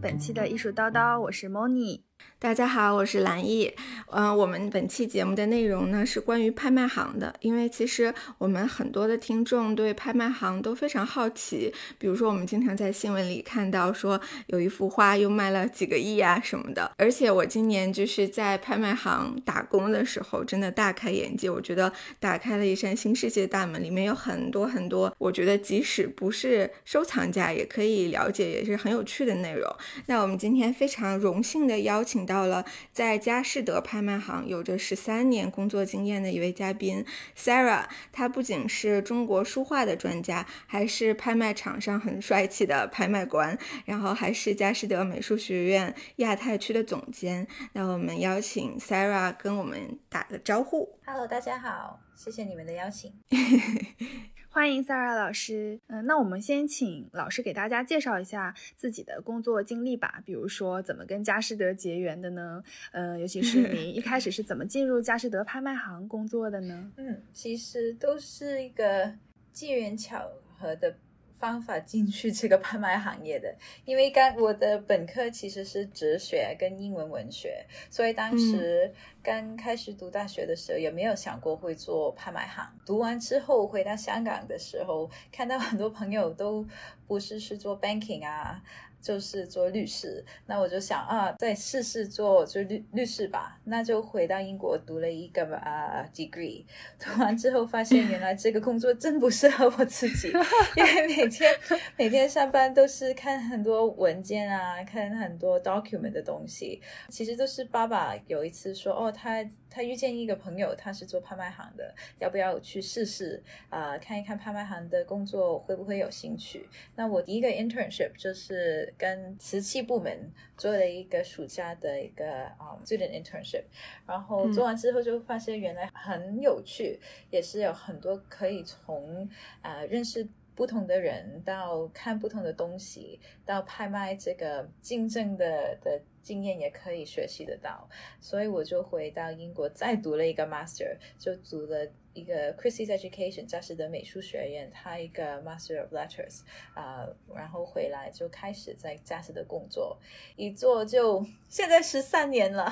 本期的艺术叨叨，我是 Moni。大家好，我是蓝毅。嗯，我们本期节目的内容呢是关于拍卖行的，因为其实我们很多的听众对拍卖行都非常好奇。比如说，我们经常在新闻里看到说有一幅画又卖了几个亿啊什么的。而且我今年就是在拍卖行打工的时候，真的大开眼界。我觉得打开了一扇新世界大门，里面有很多很多，我觉得即使不是收藏家也可以了解，也是很有趣的内容。那我们今天非常荣幸的邀请。到了在佳士得拍卖行有着十三年工作经验的一位嘉宾 Sarah，她不仅是中国书画的专家，还是拍卖场上很帅气的拍卖官，然后还是佳士得美术学院亚太区的总监。那我们邀请 Sarah 跟我们打个招呼。Hello，大家好，谢谢你们的邀请。欢迎 Sarah 老师，嗯，那我们先请老师给大家介绍一下自己的工作经历吧，比如说怎么跟佳士得结缘的呢？呃，尤其是您 一开始是怎么进入佳士得拍卖行工作的呢？嗯，其实都是一个机缘巧合的。方法进去这个拍卖行业的，因为刚我的本科其实是哲学跟英文文学，所以当时刚开始读大学的时候也没有想过会做拍卖行。读完之后回到香港的时候，看到很多朋友都不是是做 banking 啊。就是做律师，那我就想啊，再试试做就律律师吧。那就回到英国读了一个啊 degree，读完之后发现原来这个工作真不适合我自己，因为每天每天上班都是看很多文件啊，看很多 document 的东西。其实都是爸爸有一次说，哦，他。他遇见一个朋友，他是做拍卖行的，要不要去试试啊？看一看拍卖行的工作会不会有兴趣？那我第一个 internship 就是跟瓷器部门做了一个暑假的一个啊 student internship，然后做完之后就发现原来很有趣，也是有很多可以从啊认识。不同的人到看不同的东西，到拍卖这个竞争的的经验也可以学习得到，所以我就回到英国再读了一个 master，就读了一个 Christie's Education 加士德美术学院，他一个 Master of Letters 啊，然后回来就开始在加士德工作，一做就现在十三年了，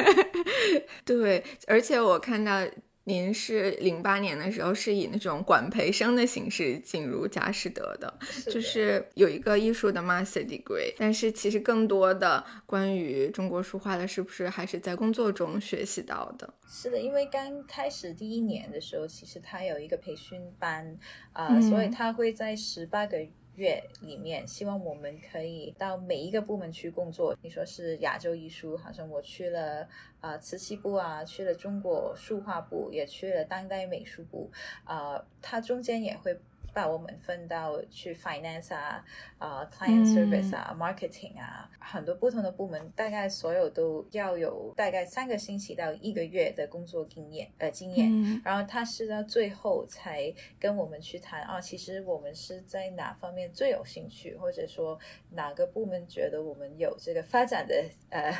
对，而且我看到。您是零八年的时候是以那种管培生的形式进入佳士得的，就是有一个艺术的 master degree，但是其实更多的关于中国书画的，是不是还是在工作中学习到的？是的，因为刚开始第一年的时候，其实他有一个培训班啊，所以他会在十八个。月里面，希望我们可以到每一个部门去工作。你说是亚洲艺术，好像我去了啊瓷器部啊，去了中国书画部，也去了当代美术部啊，它中间也会。把我们分到去 finance 啊，啊 client service 啊，marketing 啊，很多不同的部门，大概所有都要有大概三个星期到一个月的工作经验，呃，经验。然后他是到最后才跟我们去谈啊，其实我们是在哪方面最有兴趣，或者说哪个部门觉得我们有这个发展的呃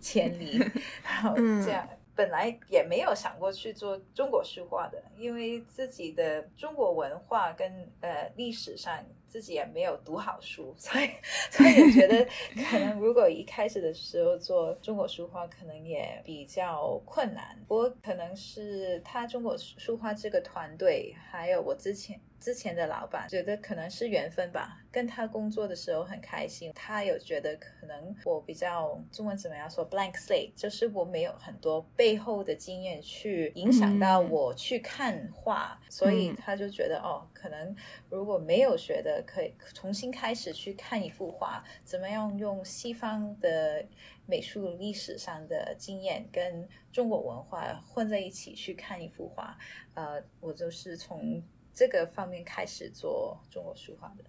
潜力，然后这样。本来也没有想过去做中国书画的，因为自己的中国文化跟呃历史上自己也没有读好书，所以所以也觉得可能如果一开始的时候做中国书画，可能也比较困难。不过可能是他中国书画这个团队，还有我之前。之前的老板觉得可能是缘分吧，跟他工作的时候很开心。他有觉得可能我比较中文怎么样说，blank slate，就是我没有很多背后的经验去影响到我去看画，所以他就觉得哦，可能如果没有学的，可以重新开始去看一幅画，怎么样用西方的美术历史上的经验跟中国文化混在一起去看一幅画。呃，我就是从。这个方面开始做中国书画的，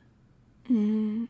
嗯，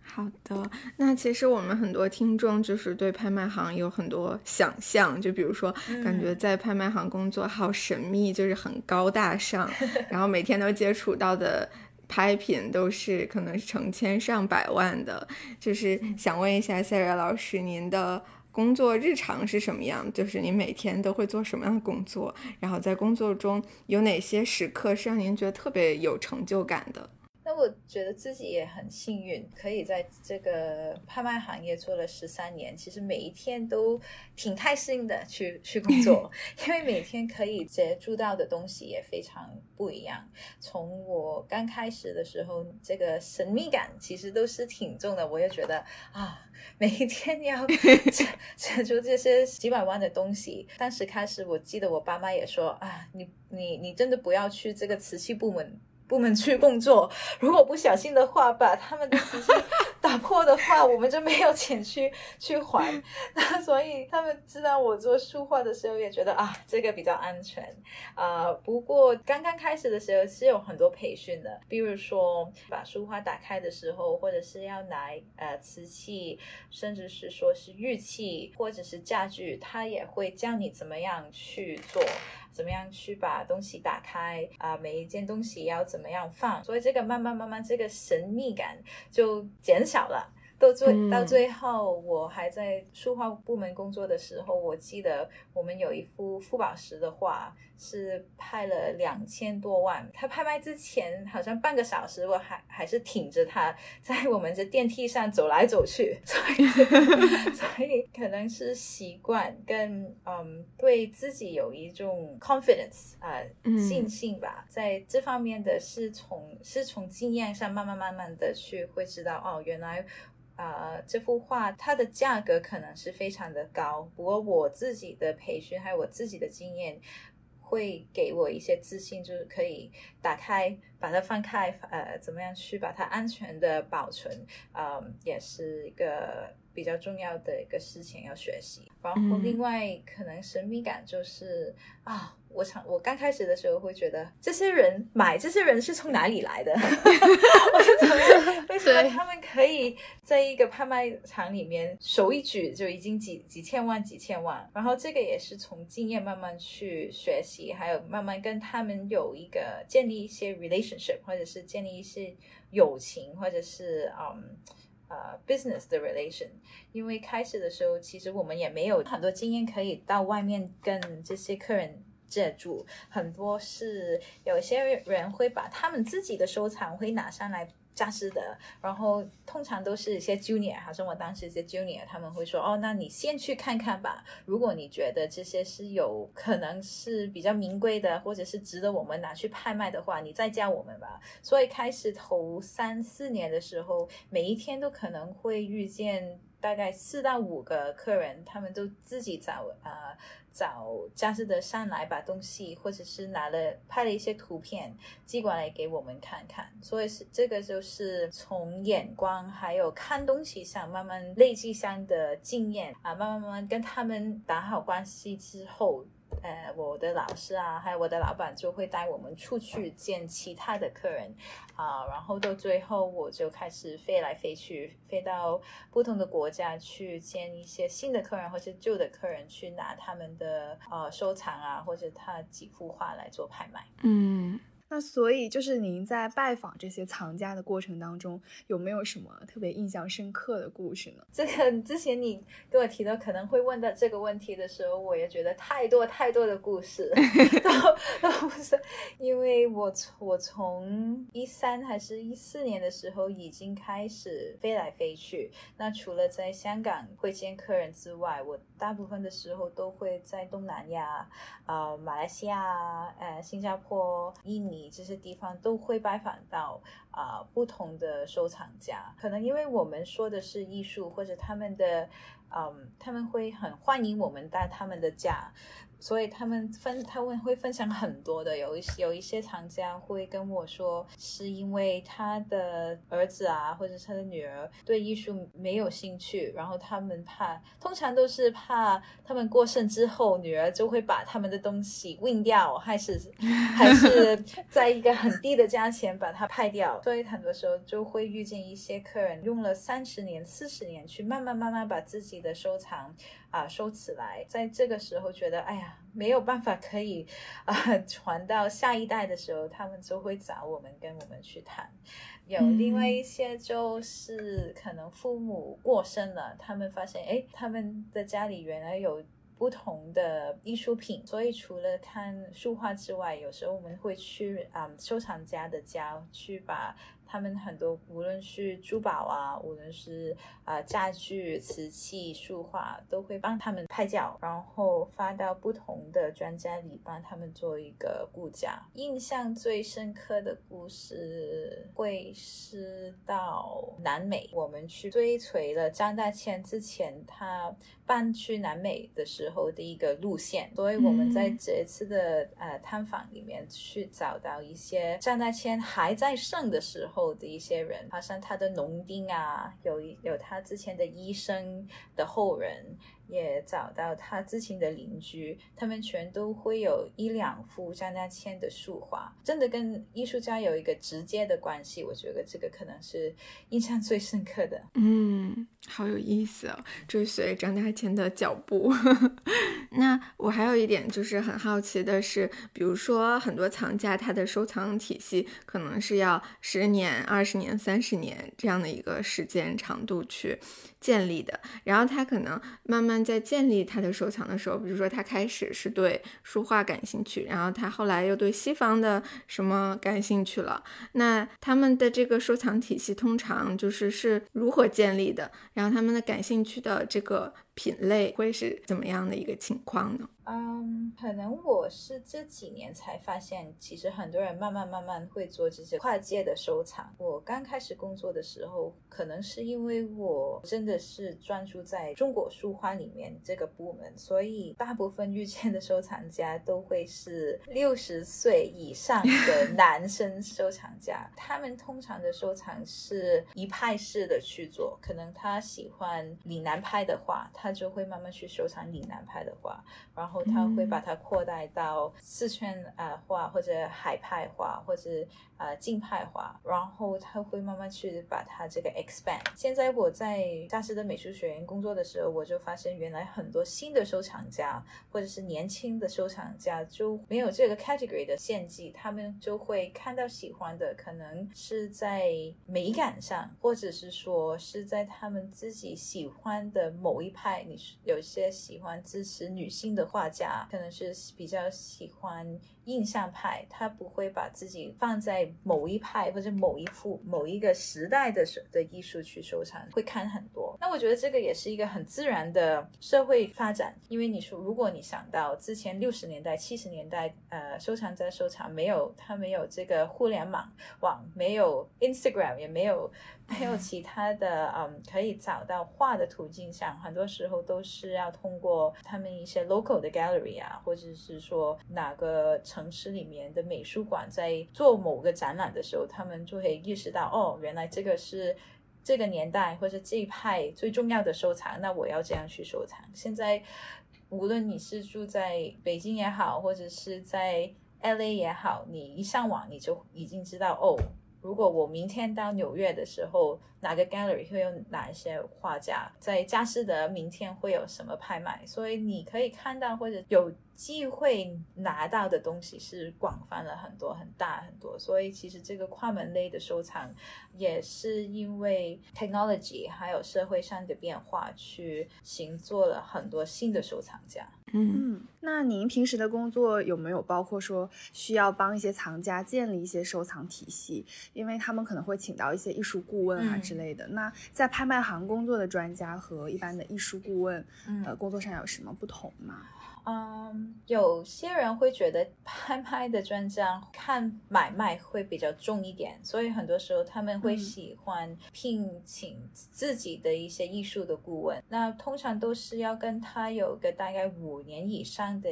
好的。那其实我们很多听众就是对拍卖行有很多想象，就比如说感觉在拍卖行工作好神秘，就是很高大上，然后每天都接触到的拍品都是可能是成千上百万的。就是想问一下 Sarah 老师，您的。工作日常是什么样？就是你每天都会做什么样的工作？然后在工作中有哪些时刻是让您觉得特别有成就感的？那我觉得自己也很幸运，可以在这个拍卖行业做了十三年。其实每一天都挺开心的去去工作，因为每天可以接触到的东西也非常不一样。从我刚开始的时候，这个神秘感其实都是挺重的。我也觉得啊，每一天要 接接触这些几百万的东西。当时开始，我记得我爸妈也说啊，你你你真的不要去这个瓷器部门。部门去工作，如果不小心的话，把他们打破的话，我们就没有钱去 去还。那所以他们知道我做书画的时候，也觉得啊，这个比较安全啊。不过刚刚开始的时候是有很多培训的，比如说把书画打开的时候，或者是要拿呃瓷器，甚至是说是玉器或者是家具，他也会教你怎么样去做。怎么样去把东西打开啊？每一件东西要怎么样放？所以这个慢慢慢慢，这个神秘感就减少了。到最到最后，我还在书画部门工作的时候，我记得我们有一幅傅宝石的画是拍了两千多万。他拍卖之前好像半个小时，我还还是挺着他在我们这电梯上走来走去。所以 所以可能是习惯跟嗯对自己有一种 confidence 啊信心吧，在这方面的是从是从经验上慢慢慢慢的去会知道哦，原来。啊，这幅画它的价格可能是非常的高，不过我自己的培训还有我自己的经验，会给我一些自信，就是可以打开，把它放开，呃，怎么样去把它安全的保存，嗯，也是一个比较重要的一个事情要学习。然后另外可能神秘感就是啊。我常我刚开始的时候会觉得，这些人买这些人是从哪里来的？我就怎么为什么他们可以在一个拍卖场里面手一举就已经几几千万几千万？然后这个也是从经验慢慢去学习，还有慢慢跟他们有一个建立一些或者是建立一些友情，或者是嗯呃 business 的 relation。因为开始的时候，其实我们也没有很多经验可以到外面跟这些客人。借住很多是有些人会把他们自己的收藏会拿上来加湿的，然后通常都是一些 junior，好像我当时一些 junior，他们会说哦，那你先去看看吧。如果你觉得这些是有可能是比较名贵的，或者是值得我们拿去拍卖的话，你再加我们吧。所以开始头三四年的时候，每一天都可能会遇见大概四到五个客人，他们都自己找啊。找佳士得上来把东西，或者是拿了拍了一些图片寄过来给我们看看，所以是这个就是从眼光还有看东西上慢慢累积上的经验啊，慢慢慢慢跟他们打好关系之后。呃，我的老师啊，还有我的老板就会带我们出去见其他的客人啊，然后到最后我就开始飞来飞去，飞到不同的国家去见一些新的客人或者旧的客人，去拿他们的呃收藏啊，或者他几幅画来做拍卖。嗯。那所以就是您在拜访这些藏家的过程当中，有没有什么特别印象深刻的故事呢？这个之前你跟我提到可能会问到这个问题的时候，我也觉得太多太多的故事 都都不是，因为我从我从一三还是一四年的时候已经开始飞来飞去。那除了在香港会见客人之外，我大部分的时候都会在东南亚啊，马来西亚、呃，新加坡、印尼。这些地方都会拜访到啊不同的收藏家，可能因为我们说的是艺术，或者他们的嗯他们会很欢迎我们带他们的家。所以他们分他们会分享很多的，有一些有一些藏家会跟我说，是因为他的儿子啊，或者他的女儿对艺术没有兴趣，然后他们怕，通常都是怕他们过剩之后，女儿就会把他们的东西运掉，还是 还是在一个很低的价钱把它拍掉。所以很多时候就会遇见一些客人用了三十年、四十年去慢慢慢慢把自己的收藏。啊，收起来，在这个时候觉得，哎呀，没有办法可以啊传到下一代的时候，他们就会找我们，跟我们去谈。有另外一些就是可能父母过身了，他们发现，哎，他们的家里原来有不同的艺术品，所以除了看书画之外，有时候我们会去啊收藏家的家去把。他们很多无论是珠宝啊，无论是啊家具、瓷器、书画，都会帮他们拍照，然后发到不同的专家里，帮他们做一个估价。印象最深刻的故事会是到南美，我们去追随了张大千之前他搬去南美的时候的一个路线，所以我们在这次的呃探访里面去找到一些张大千还在生的时候的一些人，好像他的农丁啊，有一有他之前的医生的后人。也找到他之前的邻居，他们全都会有一两幅张大千的书画，真的跟艺术家有一个直接的关系。我觉得这个可能是印象最深刻的。嗯，好有意思哦，追随张大千的脚步。那我还有一点就是很好奇的是，比如说很多藏家他的收藏体系可能是要十年、二十年、三十年这样的一个时间长度去。建立的，然后他可能慢慢在建立他的收藏的时候，比如说他开始是对书画感兴趣，然后他后来又对西方的什么感兴趣了，那他们的这个收藏体系通常就是是如何建立的，然后他们的感兴趣的这个。品类会是怎么样的一个情况呢？嗯，可能我是这几年才发现，其实很多人慢慢慢慢会做这些跨界的收藏。我刚开始工作的时候，可能是因为我真的是专注在中国书画里面这个部门，所以大部分遇见的收藏家都会是六十岁以上的 男生收藏家。他们通常的收藏是一派式的去做，可能他喜欢岭南派的画，他就会慢慢去收藏岭南派的画，然后他会把它扩大到四川啊画或者海派画或者呃晋派画，然后他会慢慢去把它这个 expand。现在我在大师的美术学院工作的时候，我就发现原来很多新的收藏家或者是年轻的收藏家就没有这个 category 的限制，他们就会看到喜欢的，可能是在美感上，或者是说是在他们自己喜欢的某一派。你是有些喜欢支持女性的画家，可能是比较喜欢印象派，他不会把自己放在某一派或者某一幅某一个时代的的艺术去收藏，会看很多。那我觉得这个也是一个很自然的社会发展，因为你说如果你想到之前六十年代、七十年代，呃，收藏家收藏没有他没有这个互联网网，没有 Instagram，也没有。还有其他的，嗯，可以找到画的途径上，很多时候都是要通过他们一些 local 的 gallery 啊，或者是说哪个城城市里面的美术馆在做某个展览的时候，他们就会意识到，哦，原来这个是这个年代或者这一派最重要的收藏，那我要这样去收藏。现在无论你是住在北京也好，或者是在 LA 也好，你一上网你就已经知道，哦。如果我明天到纽约的时候，哪个 gallery 会有哪一些画家？在佳士得明天会有什么拍卖？所以你可以看到或者有机会拿到的东西是广泛了很多、很大很多。所以其实这个跨门类的收藏也是因为 technology 还有社会上的变化，去行做了很多新的收藏家。嗯，那您平时的工作有没有包括说需要帮一些藏家建立一些收藏体系？因为他们可能会请到一些艺术顾问啊之类的。那在拍卖行工作的专家和一般的艺术顾问，呃，工作上有什么不同吗？嗯，有些人会觉得 拍卖的专家看买卖会比较重一点，所以很多时候他们会喜欢聘请自己的一些艺术的顾问。那通常都是要跟他有个大概五年以上的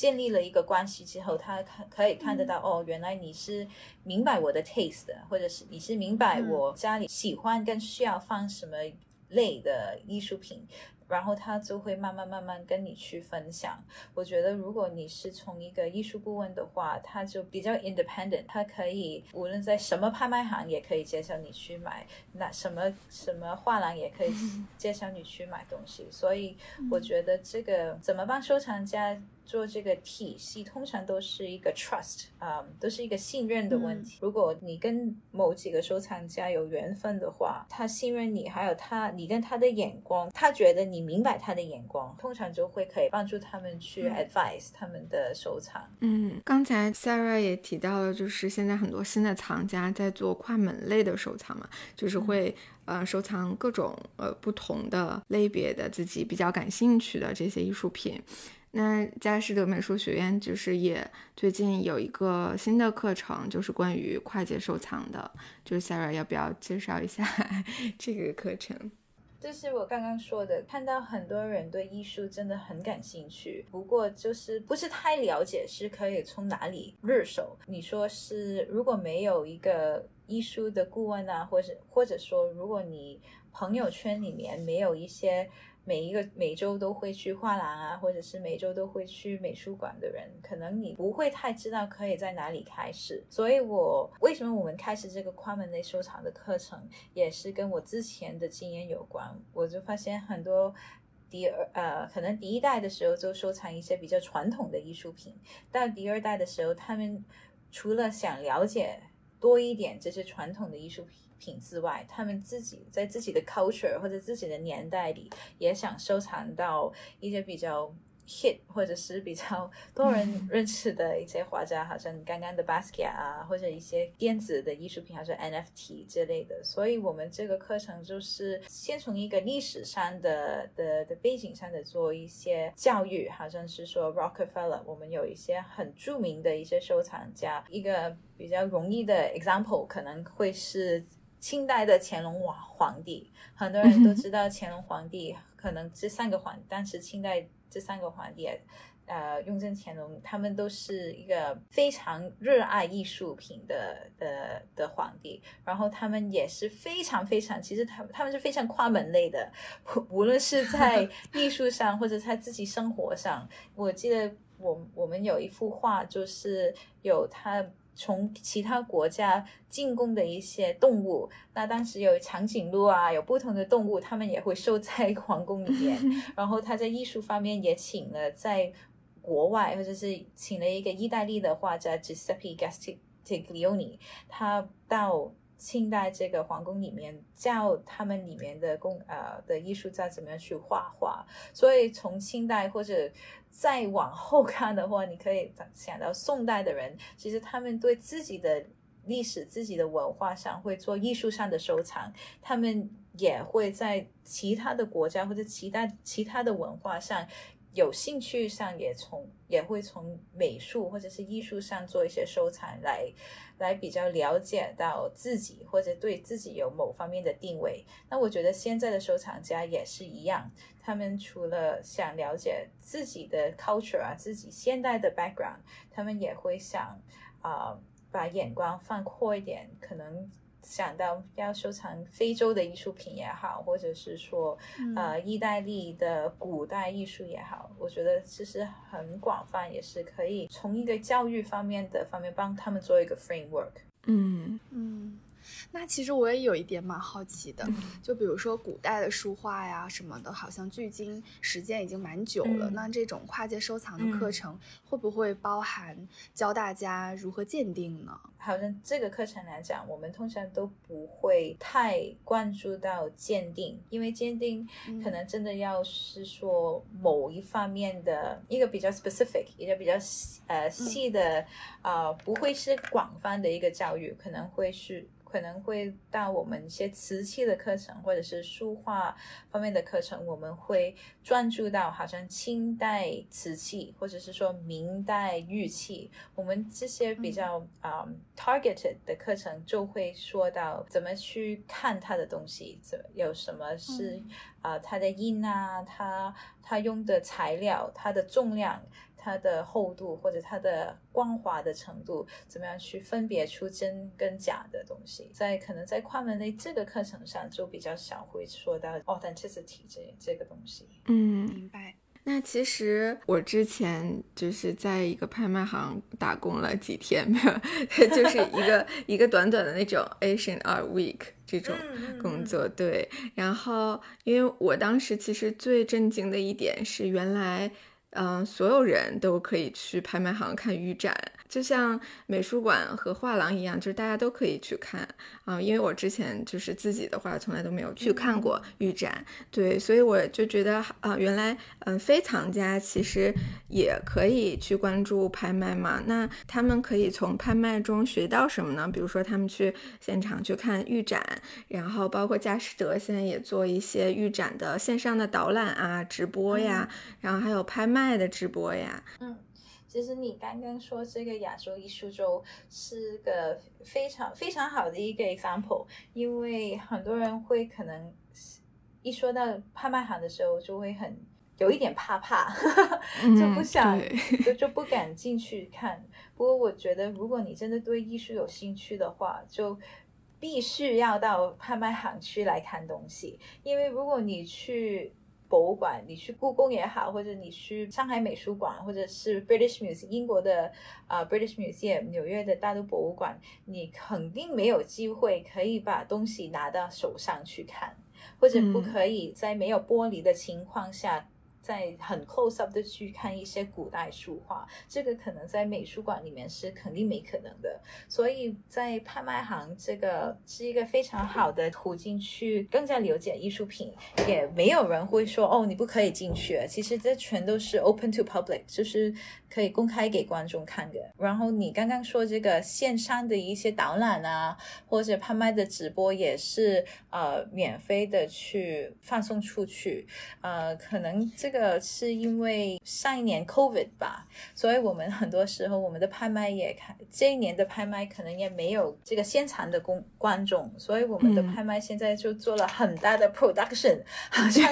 建立了一个关系之后，他看可以看得到哦，原来你是明白我的 taste，或者是你是明白我家里喜欢跟需要放什么类的艺术品。然后他就会慢慢慢慢跟你去分享。我觉得如果你是从一个艺术顾问的话，他就比较 independent，他可以无论在什么拍卖行也可以介绍你去买，那什么什么画廊也可以介绍你去买东西。所以我觉得这个怎么帮收藏家？做这个体系通常都是一个 trust 啊，都是一个信任的问题。如果你跟某几个收藏家有缘分的话，他信任你，还有他你跟他的眼光，他觉得你你明白他的眼光，通常就会可以帮助他们去 advise 他们的收藏。嗯，刚才 Sarah 也提到了，就是现在很多新的藏家在做跨门类的收藏嘛，就是会呃收藏各种呃不同的类别的自己比较感兴趣的这些艺术品。那佳士得美术学院就是也最近有一个新的课程，就是关于跨界收藏的，就是 Sarah 要不要介绍一下 这个课程？就是我刚刚说的，看到很多人对艺术真的很感兴趣，不过就是不是太了解，是可以从哪里入手？你说是如果没有一个艺术的顾问啊，或者或者说如果你朋友圈里面没有一些。每一个每周都会去画廊啊，或者是每周都会去美术馆的人，可能你不会太知道可以在哪里开始。所以，我为什么我们开始这个跨门类收藏的课程，也是跟我之前的经验有关。我就发现很多第二呃，可能第一代的时候就收藏一些比较传统的艺术品，到第二代的时候，他们除了想了解多一点这些传统的艺术品。品之外，他们自己在自己的 culture 或者自己的年代里，也想收藏到一些比较 hit 或者是比较多人认识的一些画家，好像刚刚的 Basquiat 啊，或者一些电子的艺术品，好像 NFT 之类的。所以，我们这个课程就是先从一个历史上的的的背景上的做一些教育，好像是说 Rockefeller，我们有一些很著名的一些收藏家，一个比较容易的 example 可能会是。清代的乾隆皇皇帝，很多人都知道乾隆皇帝，可能这三个皇，当时清代这三个皇帝，呃，雍正、乾隆，他们都是一个非常热爱艺术品的的的皇帝，然后他们也是非常非常，其实他他们是非常跨门类的，无论是在 艺术上或者在自己生活上，我记得我我们有一幅画，就是有他。从其他国家进贡的一些动物，那当时有长颈鹿啊，有不同的动物，他们也会收在 皇宫里面。然后他在艺术方面也请了在国外，或者是请了一个意大利的画家 Giuseppe Gastiglioni，他到。清代这个皇宫里面教他们里面的工呃的艺术家怎么样去画画，所以从清代或者再往后看的话，你可以想到宋代的人，其实他们对自己的历史、自己的文化上会做艺术上的收藏，他们也会在其他的国家或者其他其他的文化上。有兴趣上也从也会从美术或者是艺术上做一些收藏，来来比较了解到自己或者对自己有某方面的定位。那我觉得现在的收藏家也是一样，他们除了想了解自己的 culture 啊，自己现代的 background，他们也会想啊把眼光放阔一点，可能。想到要收藏非洲的艺术品也好，或者是说，呃，意大利的古代艺术也好，我觉得其实很广泛，也是可以从一个教育方面的方面帮他们做一个 framework。嗯嗯。那其实我也有一点蛮好奇的，就比如说古代的书画呀什么的，好像距今时间已经蛮久了。那这种跨界收藏的课程会不会包含教大家如何鉴定呢？好像这个课程来讲，我们通常都不会太关注到鉴定，因为鉴定可能真的要是说某一方面的一个比较 specific，一个比较呃细的呃，不会是广泛的一个教育，可能会是。可能会到我们一些瓷器的课程，或者是书画方面的课程，我们会专注到好像清代瓷器，或者是说明代玉器，我们这些比较啊 targeted 的课程就会说到怎么去看它的东西，怎有什么是啊它的印啊，它它用的材料，它的重量。它的厚度或者它的光滑的程度，怎么样去分别出真跟假的东西？在可能在跨门类这个课程上，就比较少会说到 authenticity 这这个东西。嗯，明白。那其实我之前就是在一个拍卖行打工了几天，没有，就是一个一个短短的那种 Asian Art Week 这种工作。对，然后因为我当时其实最震惊的一点是，原来。嗯，所有人都可以去拍卖行看预展，就像美术馆和画廊一样，就是大家都可以去看啊。因为我之前就是自己的话，从来都没有去看过预展，对，所以我就觉得啊，原来嗯，非藏家其实也可以去关注拍卖嘛。那他们可以从拍卖中学到什么呢？比如说他们去现场去看预展，然后包括佳士得现在也做一些预展的线上的导览啊、直播呀，然后还有拍卖的直播呀，嗯。其实你刚刚说这个亚洲艺术周是个非常非常好的一个 example，因为很多人会可能一说到拍卖行的时候就会很有一点怕怕，就不想就就不敢进去看。不过我觉得，如果你真的对艺术有兴趣的话，就必须要到拍卖行去来看东西，因为如果你去。博物馆，你去故宫也好，或者你去上海美术馆，或者是 British Museum 英国的啊 British Museum 纽约的大都博物馆，你肯定没有机会可以把东西拿到手上去看，或者不可以在没有玻璃的情况下。在很 close up 的去看一些古代书画，这个可能在美术馆里面是肯定没可能的。所以在拍卖行，这个是一个非常好的途径去更加了解艺术品。也没有人会说哦，你不可以进去。其实这全都是 open to public，就是可以公开给观众看的。然后你刚刚说这个线上的一些导览啊，或者拍卖的直播也是呃免费的去放送出去。呃，可能这。个个是因为上一年 COVID 吧，所以我们很多时候我们的拍卖也开这一年的拍卖可能也没有这个现场的公观众，所以我们的拍卖现在就做了很大的 production，好像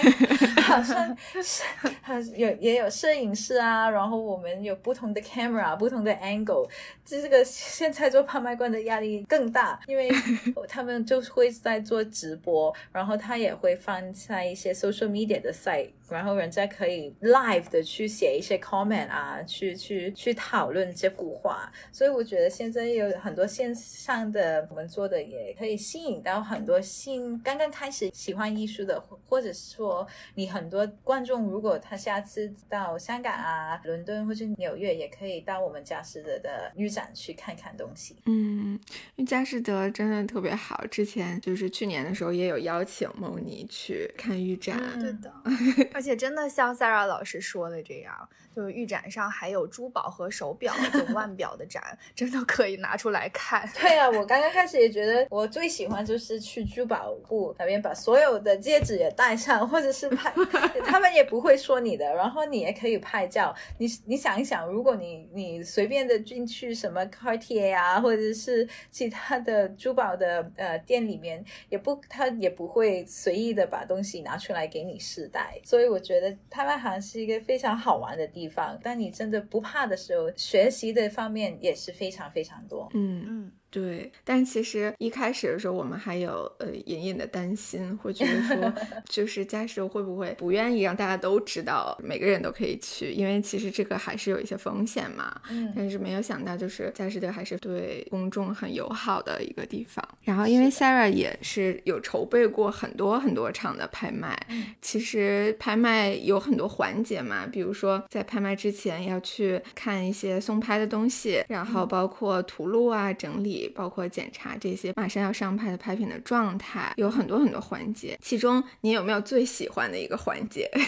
好像是有也有摄影师啊，然后我们有不同的 camera，不同的 angle，这个现在做拍卖官的压力更大，因为 他们就会在做直播，然后他也会放在一些 social media 的 site，然后人家。可以 live 的去写一些 comment 啊，去去去讨论这幅画，所以我觉得现在有很多线上的我们做的也可以吸引到很多新刚刚开始喜欢艺术的，或者说你很多观众，如果他下次到香港啊、伦敦或者纽约，也可以到我们佳士得的预展去看看东西。嗯，因为佳士得真的特别好，之前就是去年的时候也有邀请梦妮去看预展，对的，而且真的。像 Sarah 老师说的这样，就是预展上还有珠宝和手表、这种腕表的展，真的可以拿出来看。对啊，我刚刚开始也觉得，我最喜欢就是去珠宝部那边把所有的戒指也戴上，或者是拍，他们也不会说你的，然后你也可以拍照。你你想一想，如果你你随便的进去什么 Cartier 啊，或者是其他的珠宝的呃店里面，也不他也不会随意的把东西拿出来给你试戴。所以我觉得。拍卖行是一个非常好玩的地方，当你真的不怕的时候，学习的方面也是非常非常多。嗯嗯。对，但其实一开始的时候，我们还有呃隐隐的担心，会觉得说，就是佳士得会不会不愿意让大家都知道，每个人都可以去，因为其实这个还是有一些风险嘛。嗯。但是没有想到，就是佳士得还是对公众很友好的一个地方。然后，因为 Sarah 也是有筹备过很多很多场的拍卖，其实拍卖有很多环节嘛，比如说在拍卖之前要去看一些送拍的东西，然后包括图录啊整理。包括检查这些马上要上拍的拍品的状态，有很多很多环节。其中你有没有最喜欢的一个环节？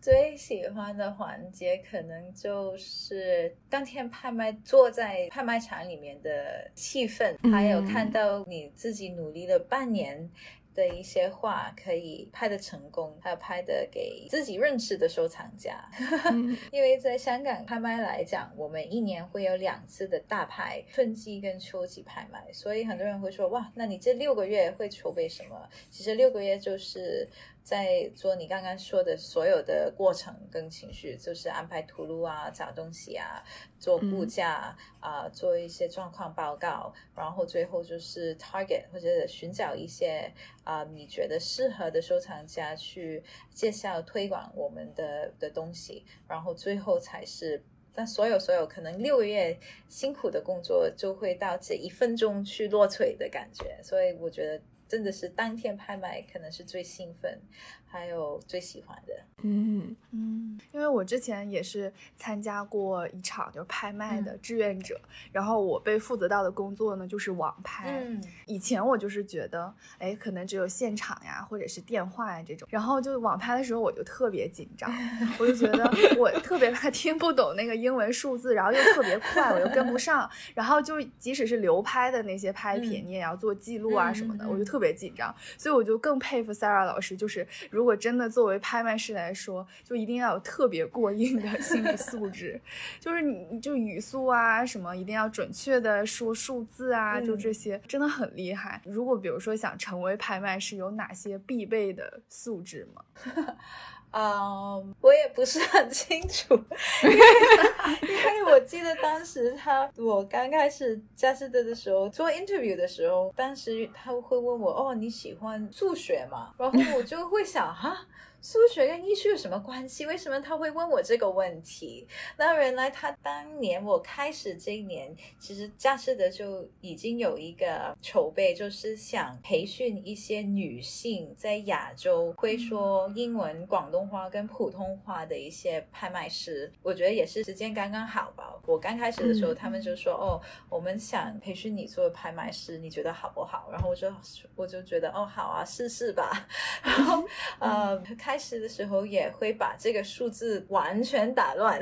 最喜欢的环节可能就是当天拍卖坐在拍卖场里面的气氛，还有看到你自己努力了半年。的一些画可以拍的成功，还有拍的给自己认识的收藏家。因为在香港拍卖来讲，我们一年会有两次的大拍，春季跟秋季拍卖，所以很多人会说，哇，那你这六个月会筹备什么？其实六个月就是。在做你刚刚说的所有的过程跟情绪，就是安排图录啊、找东西啊、做估价啊、做一些状况报告，然后最后就是 target 或者寻找一些啊你觉得适合的收藏家去介绍推广我们的的东西，然后最后才是，但所有所有可能六个月辛苦的工作就会到这一分钟去落锤的感觉，所以我觉得。真的是当天拍卖可能是最兴奋，还有最喜欢的。嗯。嗯，因为我之前也是参加过一场就是拍卖的志愿者，然后我被负责到的工作呢就是网拍。嗯，以前我就是觉得，哎，可能只有现场呀，或者是电话呀这种，然后就网拍的时候我就特别紧张，我就觉得我特别怕听不懂那个英文数字，然后又特别快，我又跟不上，然后就即使是流拍的那些拍品，你也要做记录啊什么的，我就特别紧张，所以我就更佩服 Sarah 老师，就是如果真的作为拍卖师来说，就一定要有特别过硬的心理素质，就是你就语速啊什么，一定要准确的说数字啊，就这些真的很厉害。如果比如说想成为拍卖师，有哪些必备的素质吗？嗯，我也不是很清楚，因为我记得当时他我刚开始加斯特的时候做 interview 的时候，当时他会问我哦你喜欢数学吗？然后我就会想哈。数学跟艺术有什么关系？为什么他会问我这个问题？那原来他当年我开始这一年，其实佳士得就已经有一个筹备，就是想培训一些女性在亚洲会说英文、广东话跟普通话的一些拍卖师。我觉得也是时间刚刚好吧。我刚开始的时候，他们就说：“哦，我们想培训你做拍卖师，你觉得好不好？”然后我就我就觉得：“哦，好啊，试试吧。”然后呃。开始的时候也会把这个数字完全打乱，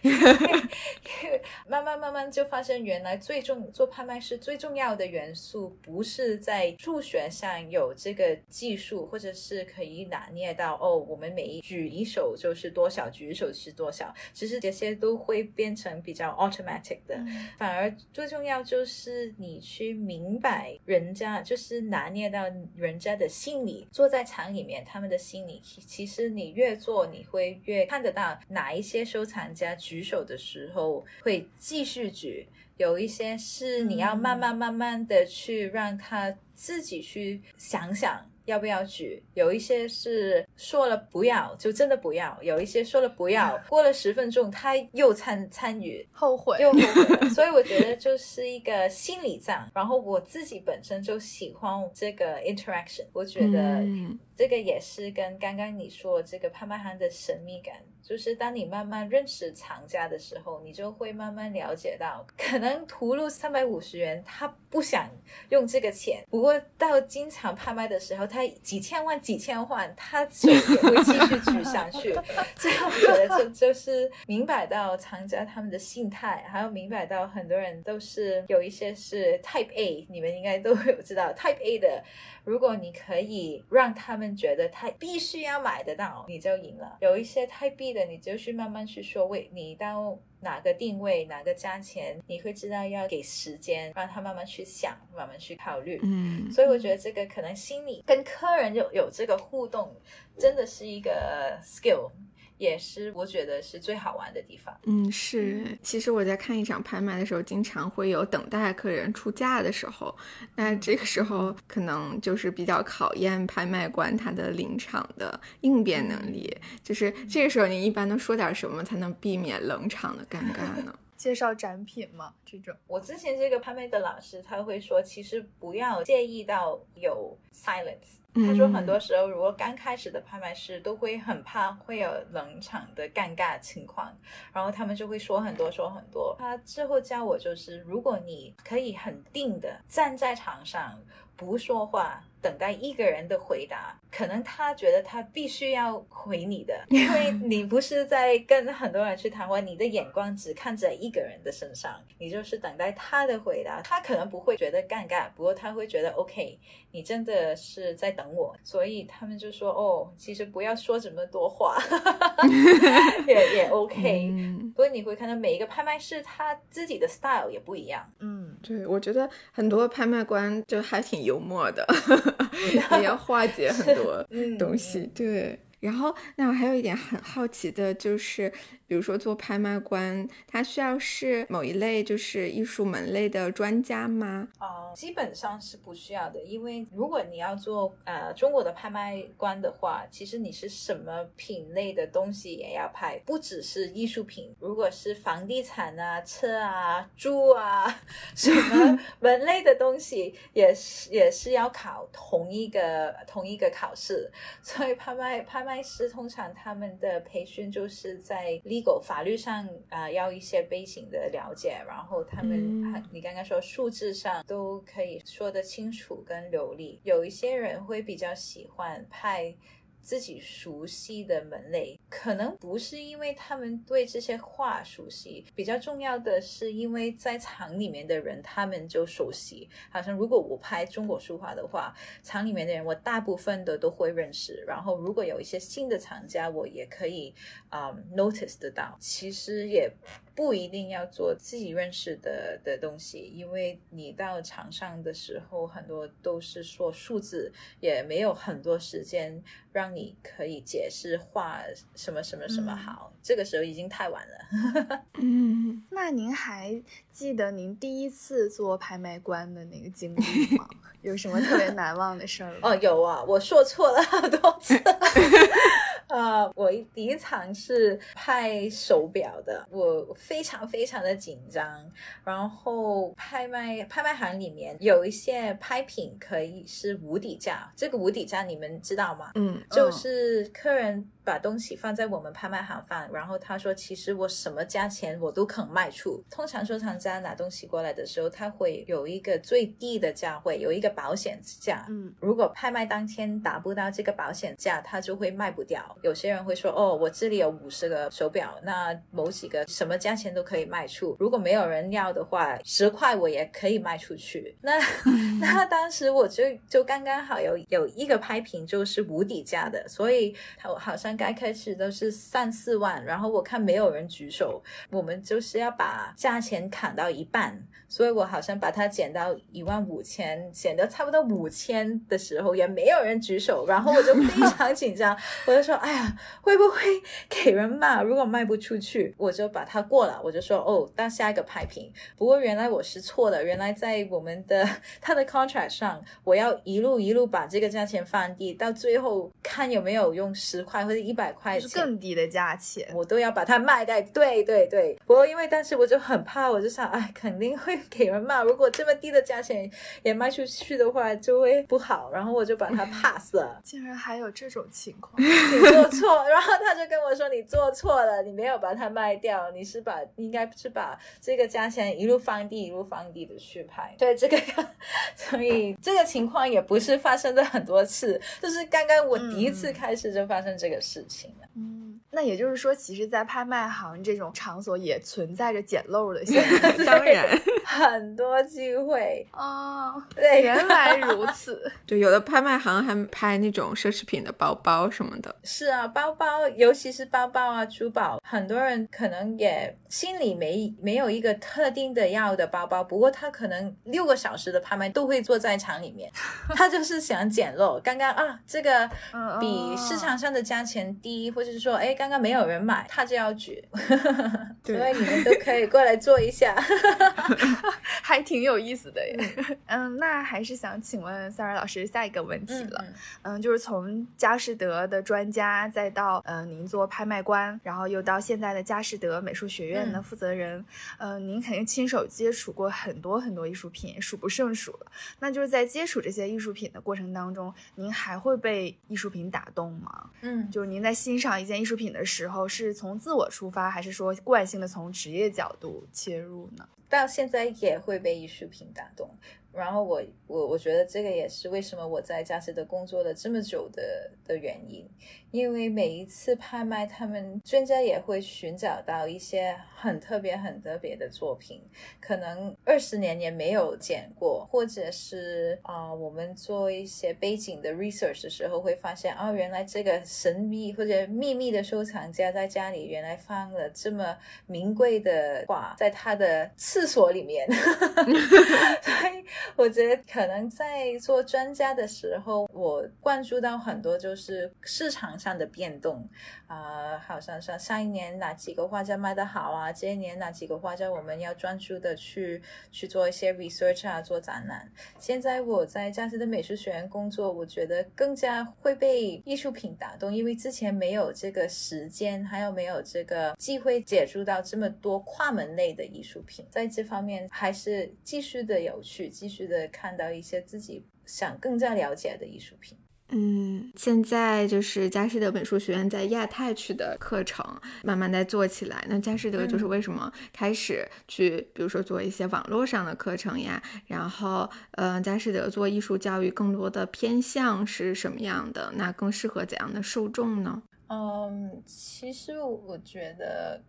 因 为慢慢慢慢就发现，原来最重做拍卖师最重要的元素不是在数学上有这个技术，或者是可以拿捏到哦，我们每一举一手就是多少，举一手是多少。其实这些都会变成比较 automatic 的，反而最重要就是你去明白人家，就是拿捏到人家的心理，坐在场里面他们的心理。其实你越做，你会越看得到哪一些收藏家举手的时候会继续举，有一些是你要慢慢慢慢的去让他自己去想想。要不要举？有一些是说了不要，就真的不要；有一些说了不要，过了十分钟他又参参与，后悔又后悔。所以我觉得就是一个心理战。然后我自己本身就喜欢这个 interaction，我觉得这个也是跟刚刚你说这个拍卖行的神秘感。就是当你慢慢认识藏家的时候，你就会慢慢了解到，可能图录三百五十元，他不想用这个钱。不过到经常拍卖的时候，他几千万、几千万，他就也会继续 举上去。这样子的就就是明白到藏家他们的心态，还有明白到很多人都是有一些是 Type A，你们应该都有知道 Type A 的。如果你可以让他们觉得他必须要买得到，你就赢了。有一些太逼的，你就去慢慢去说，喂你到哪个定位、哪个价钱，你会知道要给时间，让他慢慢去想，慢慢去考虑。嗯，所以我觉得这个可能心里跟客人有有这个互动，真的是一个 skill。也是我觉得是最好玩的地方。嗯，是。其实我在看一场拍卖的时候，经常会有等待客人出价的时候，那这个时候可能就是比较考验拍卖官他的临场的应变能力。就是这个时候，你一般都说点什么才能避免冷场的尴尬呢？介绍展品吗？这种？我之前这个拍卖的老师他会说，其实不要介意到有 silence。他说，很多时候，如果刚开始的拍卖师都会很怕会有冷场的尴尬情况，然后他们就会说很多说很多。他之后教我就是，如果你可以很定的站在场上不说话。等待一个人的回答，可能他觉得他必须要回你的，因为你不是在跟很多人去谈话，你的眼光只看在一个人的身上，你就是等待他的回答。他可能不会觉得尴尬，不过他会觉得 OK，你真的是在等我，所以他们就说哦，其实不要说这么多话，也也 OK。不过你会看到每一个拍卖师他自己的 style 也不一样。嗯，对，我觉得很多拍卖官就还挺幽默的。也要化解很多东西，对。然后，那我还有一点很好奇的就是，比如说做拍卖官，他需要是某一类就是艺术门类的专家吗？哦，基本上是不需要的，因为如果你要做呃中国的拍卖官的话，其实你是什么品类的东西也要拍，不只是艺术品。如果是房地产啊、车啊、猪啊 什么 门类的东西，也是也是要考同一个同一个考试。所以拍卖拍卖师通常他们的培训就是在 legal 法律上啊要一些背景的了解，然后他们你刚刚说数字上都可以说得清楚跟流利。有一些人会比较喜欢拍。自己熟悉的门类，可能不是因为他们对这些画熟悉，比较重要的是因为在厂里面的人他们就熟悉。好像如果我拍中国书画的话，厂里面的人我大部分的都会认识。然后如果有一些新的厂家，我也可以啊 notice 得到。其实也。不一定要做自己认识的的东西，因为你到场上的时候，很多都是说数字，也没有很多时间让你可以解释画什么什么什么好。这个时候已经太晚了。嗯，那您还记得您第一次做拍卖官的那个经历吗？有什么特别难忘的事儿吗？哦，有啊，我说错了好多次。啊，我第一场是拍手表的，我非常非常的紧张。然后拍卖拍卖行里面有一些拍品可以是无底价，这个无底价你们知道吗？嗯，就是客人。把东西放在我们拍卖行放，然后他说：“其实我什么价钱我都肯卖出。”通常收藏家拿东西过来的时候，他会有一个最低的价位，有一个保险价。嗯，如果拍卖当天达不到这个保险价，他就会卖不掉。有些人会说：“哦，我这里有五十个手表，那某几个什么价钱都可以卖出。如果没有人要的话，十块我也可以卖出去。”那那当时我就就刚刚好有有一个拍品就是无底价的，所以他好像。刚开始都是三四万，然后我看没有人举手，我们就是要把价钱砍到一半，所以我好像把它减到一万五千，减到差不多五千的时候也没有人举手，然后我就非 常紧张，我就说：“哎呀，会不会给人骂？如果卖不出去，我就把它过了。”我就说：“哦，到下一个拍品。”不过原来我是错的，原来在我们的他的 contract 上，我要一路一路把这个价钱放低，到最后看有没有用十块或者。一百块钱更低的价钱，我都要把它卖掉。对对对，不过因为当时我就很怕，我就想，哎，肯定会给人骂。如果这么低的价钱也卖出去的话，就会不好。然后我就把它 pass 了。竟然还有这种情况，你做错。然后他就跟我说，你做错了，你没有把它卖掉，你是把应该是把这个价钱一路放低，一路放低的去拍。对这个，所以这个情况也不是发生的很多次，就是刚刚我第一次开始就发生这个事。事情嗯，那也就是说，其实，在拍卖行这种场所也存在着捡漏的现 象，当然 很多机会哦。对，原来如此。对，有的拍卖行还拍那种奢侈品的包包什么的。是啊，包包，尤其是包包啊，珠宝，很多人可能也心里没没有一个特定的要的包包，不过他可能六个小时的拍卖都会坐在场里面，他就是想捡漏。刚刚啊，这个比市场上的价钱。低，或者是说，哎，刚刚没有人买，他就要举，所以你们都可以过来做一下，还挺有意思的耶。嗯，那还是想请问 Sarah 老师下一个问题了。嗯，就是从佳士得的专家，再到嗯您做拍卖官，然后又到现在的佳士得美术学院的负责人，嗯，您肯定亲手接触过很多很多艺术品，数不胜数了。那就是在接触这些艺术品的过程当中，您还会被艺术品打动吗？嗯，就是。您在欣赏一件艺术品的时候，是从自我出发，还是说惯性的从职业角度切入呢？到现在也会被艺术品打动。然后我我我觉得这个也是为什么我在佳士得工作了这么久的的原因，因为每一次拍卖，他们专家也会寻找到一些很特别、很特别的作品，可能二十年也没有见过，或者是啊，我们做一些背景的 research 的时候，会发现哦，原来这个神秘或者秘密的收藏家在家里原来放了这么名贵的画，在他的厕所里面，所以。我觉得可能在做专家的时候，我关注到很多就是市场上的变动啊，好像上上一年哪几个画家卖的好啊，这一年哪几个画家我们要专注的去去做一些 research 啊，做展览。现在我在加斯的美术学院工作，我觉得更加会被艺术品打动，因为之前没有这个时间，还有没有这个机会接触到这么多跨门类的艺术品，在这方面还是继续的有趣，继续的看到一些自己想更加了解的艺术品。嗯，现在就是佳士得美术学院在亚太区的课程慢慢在做起来。那佳士得就是为什么开始去，比如说做一些网络上的课程呀？然后，呃，佳士得做艺术教育更多的偏向是什么样的？那更适合怎样的受众呢？嗯，其实我觉得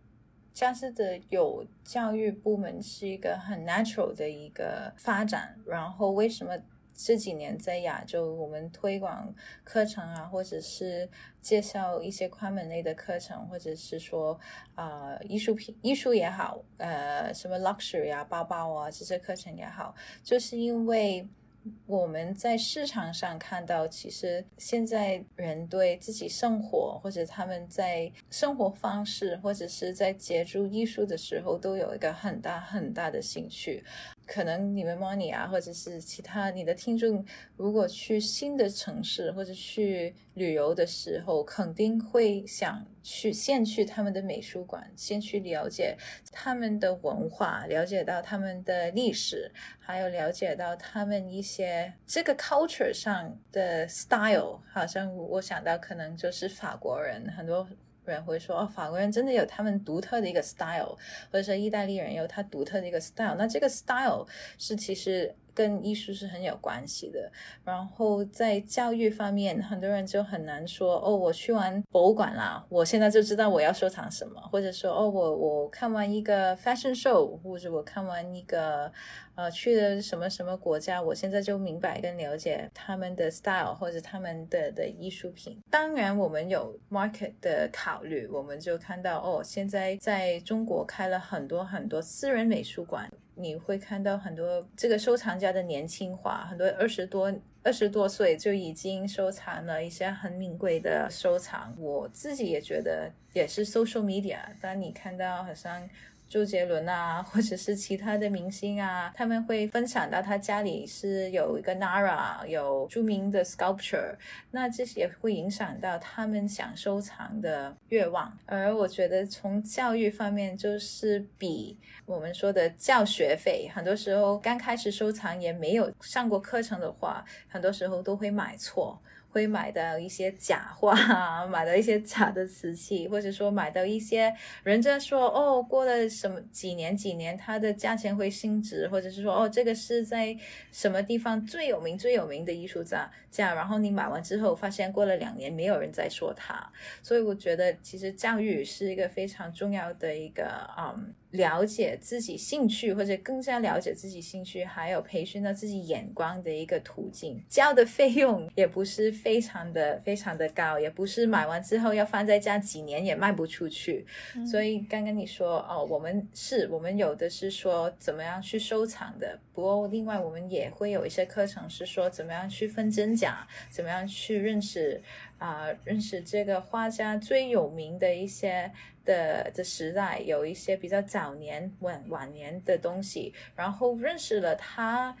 佳士得有教育部门是一个很 natural 的一个发展。然后，为什么？这几年在亚洲，我们推广课程啊，或者是介绍一些宽门类的课程，或者是说啊艺术品、艺术也好，呃，什么 luxury 啊、包包啊这些课程也好，就是因为。我们在市场上看到，其实现在人对自己生活或者他们在生活方式，或者是在接触艺术的时候，都有一个很大很大的兴趣。可能你们 Money 啊，或者是其他你的听众，如果去新的城市或者去旅游的时候，肯定会想去先去他们的美术馆，先去了解他们的文化，了解到他们的历史，还有了解到他们一些这个 culture 上的 style。好像我想到可能就是法国人很多。人会说哦，法国人真的有他们独特的一个 style，或者说意大利人有他独特的一个 style。那这个 style 是其实。跟艺术是很有关系的。然后在教育方面，很多人就很难说哦，我去完博物馆啦，我现在就知道我要收藏什么，或者说哦，我我看完一个 fashion show，或者我看完一个呃去了什么什么国家，我现在就明白跟了解他们的 style 或者他们的的艺术品。当然，我们有 market 的考虑，我们就看到哦，现在在中国开了很多很多私人美术馆。你会看到很多这个收藏家的年轻化，很多二十多二十多岁就已经收藏了一些很名贵的收藏。我自己也觉得也是 social media，当你看到好像。周杰伦啊，或者是其他的明星啊，他们会分享到他家里是有一个 Nara，有著名的 sculpture，那这些也会影响到他们想收藏的愿望。而我觉得从教育方面，就是比我们说的教学费，很多时候刚开始收藏也没有上过课程的话，很多时候都会买错。会买到一些假画，买到一些假的瓷器，或者说买到一些人家说哦，过了什么几年几年，它的价钱会升值，或者是说哦，这个是在什么地方最有名最有名的艺术家，这样，然后你买完之后发现过了两年没有人再说它，所以我觉得其实教育是一个非常重要的一个嗯。了解自己兴趣，或者更加了解自己兴趣，还有培训到自己眼光的一个途径。交的费用也不是非常的非常的高，也不是买完之后要放在家几年也卖不出去。所以刚刚你说哦，我们是我们有的是说怎么样去收藏的，不过另外我们也会有一些课程是说怎么样去分真假，怎么样去认识啊，认识这个画家最有名的一些。的的时代有一些比较早年晚晚年的东西，然后认识了他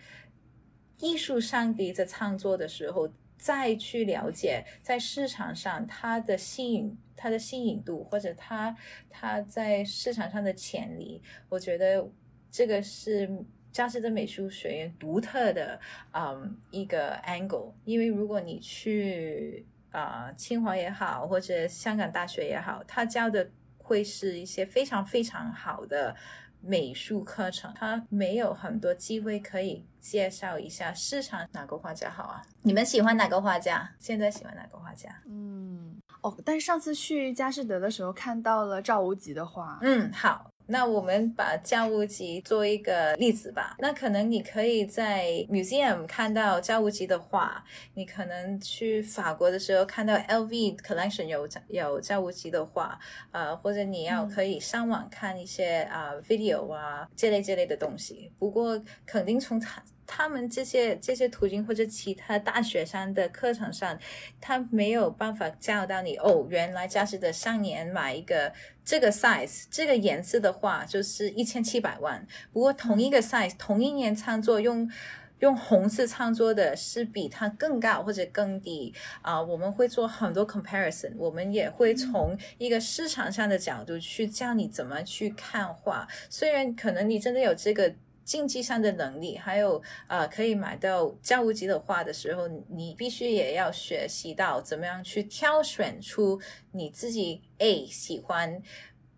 艺术上的在创作的时候，再去了解在市场上它的吸引它的吸引度，或者他他在市场上的潜力，我觉得这个是加斯的美术学院独特的嗯一个 angle，因为如果你去啊清华也好，或者香港大学也好，他教的。会是一些非常非常好的美术课程，他没有很多机会可以介绍一下市场哪个画家好啊？你们喜欢哪个画家？现在喜欢哪个画家？嗯，哦，但是上次去佳士得的时候看到了赵无极的画。嗯，好。那我们把赵无极做一个例子吧。那可能你可以在 museum 看到赵无极的画，你可能去法国的时候看到 LV collection 有有赵无极的画，呃，或者你要可以上网看一些啊 video 啊这类这类的东西。不过肯定从他他们这些这些途径或者其他大学生的课程上，他没有办法教到你哦，原来佳士得上年买一个这个 size 这个颜色的话就是一千七百万，不过同一个 size 同一年创作用。用红色创作的是比它更高或者更低啊？我们会做很多 comparison，我们也会从一个市场上的角度去教你怎么去看画。虽然可能你真的有这个经济上的能力，还有呃可以买到教务级的画的时候，你必须也要学习到怎么样去挑选出你自己 A 喜欢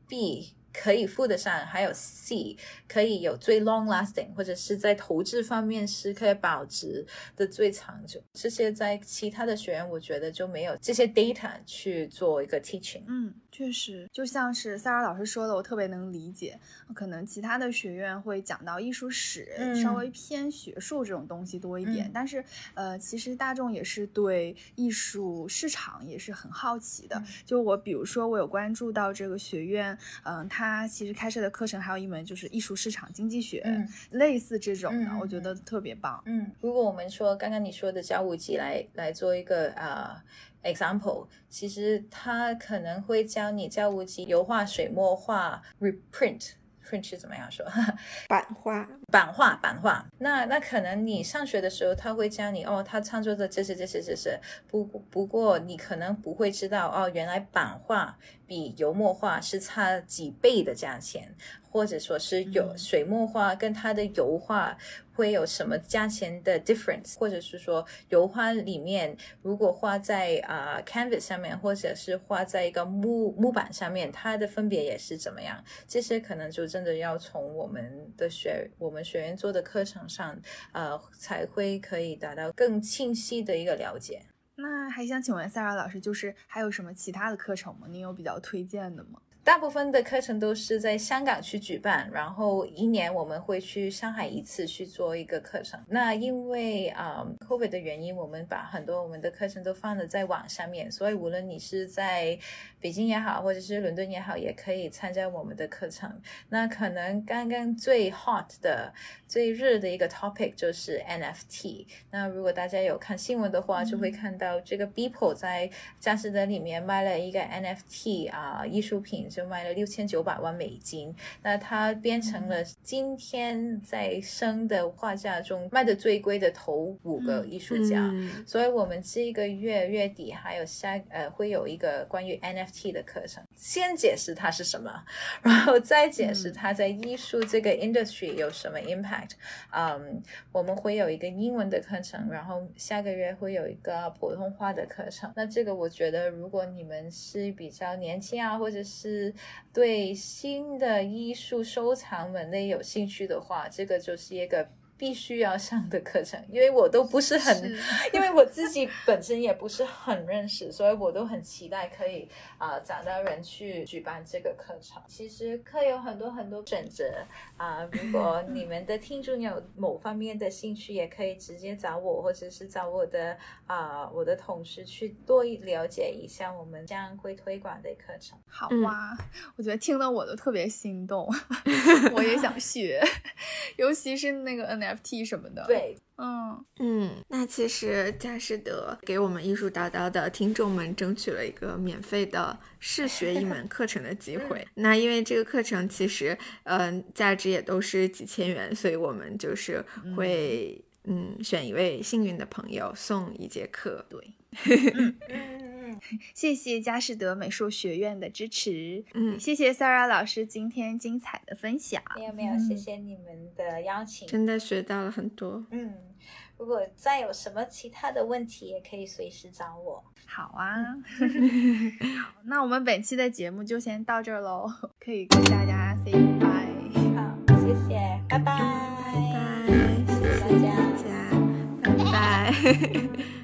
B。可以付得上，还有 C 可以有最 long lasting，或者是在投资方面是可以保值的最长久。这些在其他的学员，我觉得就没有这些 data 去做一个 teaching。嗯。确实，就像是萨尔老师说的，我特别能理解。可能其他的学院会讲到艺术史，稍微偏学术这种东西多一点。但是，呃，其实大众也是对艺术市场也是很好奇的。就我，比如说，我有关注到这个学院，嗯，它其实开设的课程还有一门就是艺术市场经济学，类似这种的，我觉得特别棒。嗯，如果我们说刚刚你说的教五级来来做一个啊。example，其实他可能会教你教无极油画、水墨画、reprint，print 是怎么样说？版画、版画、版画。那那可能你上学的时候他会教你哦，他创作的这些、这些、这些。不不过你可能不会知道哦，原来版画比油墨画是差几倍的价钱。或者说是有水墨画跟它的油画会有什么价钱的 difference，或者是说油画里面如果画在啊 canvas 上面，或者是画在一个木木板上面，它的分别也是怎么样？这些可能就真的要从我们的学我们学院做的课程上，呃，才会可以达到更清晰的一个了解。那还想请问萨拉老师，就是还有什么其他的课程吗？您有比较推荐的吗？大部分的课程都是在香港去举办，然后一年我们会去上海一次去做一个课程。那因为啊，COVID 的原因，我们把很多我们的课程都放了在网上面，所以无论你是在北京也好，或者是伦敦也好，也可以参加我们的课程。那可能刚刚最 hot 的、最热的一个 topic 就是 NFT。那如果大家有看新闻的话，就会看到这个 Beeple 在佳士得里面卖了一个 NFT 啊艺术品。就卖了六千九百万美金，那它变成了今天在生的画价中卖的最贵的头五个艺术家。所以，我们这个月月底还有下呃会有一个关于 NFT 的课程，先解释它是什么，然后再解释它在艺术这个 industry 有什么 impact。嗯，我们会有一个英文的课程，然后下个月会有一个普通话的课程。那这个我觉得，如果你们是比较年轻啊，或者是对新的艺术收藏门类有兴趣的话，这个就是一个。必须要上的课程，因为我都不是很，因为我自己本身也不是很认识，所以我都很期待可以啊找到人去举办这个课程。其实课有很多很多选择啊，如果 你们的听众有某方面的兴趣，也可以直接找我，或者是找我的啊我的同事去多了解一下我们将会推广的课程。好啊，我觉得听得我都特别心动，我也想学，尤其是那个 N。FT 什么的，对，嗯嗯，那其实佳士得给我们艺术叨叨的听众们争取了一个免费的试学一门课程的机会。那因为这个课程其实，嗯，价值也都是几千元，所以我们就是会，嗯，选一位幸运的朋友送一节课。对。谢谢佳士得美术学院的支持，嗯，谢谢 Sarah 老师今天精彩的分享。没有没有，谢谢你们的邀请，真的学到了很多。嗯，如果再有什么其他的问题，也可以随时找我。好啊，那我们本期的节目就先到这儿喽，可以跟大家 say bye。好，谢谢，拜拜，拜拜，谢谢大家，拜拜。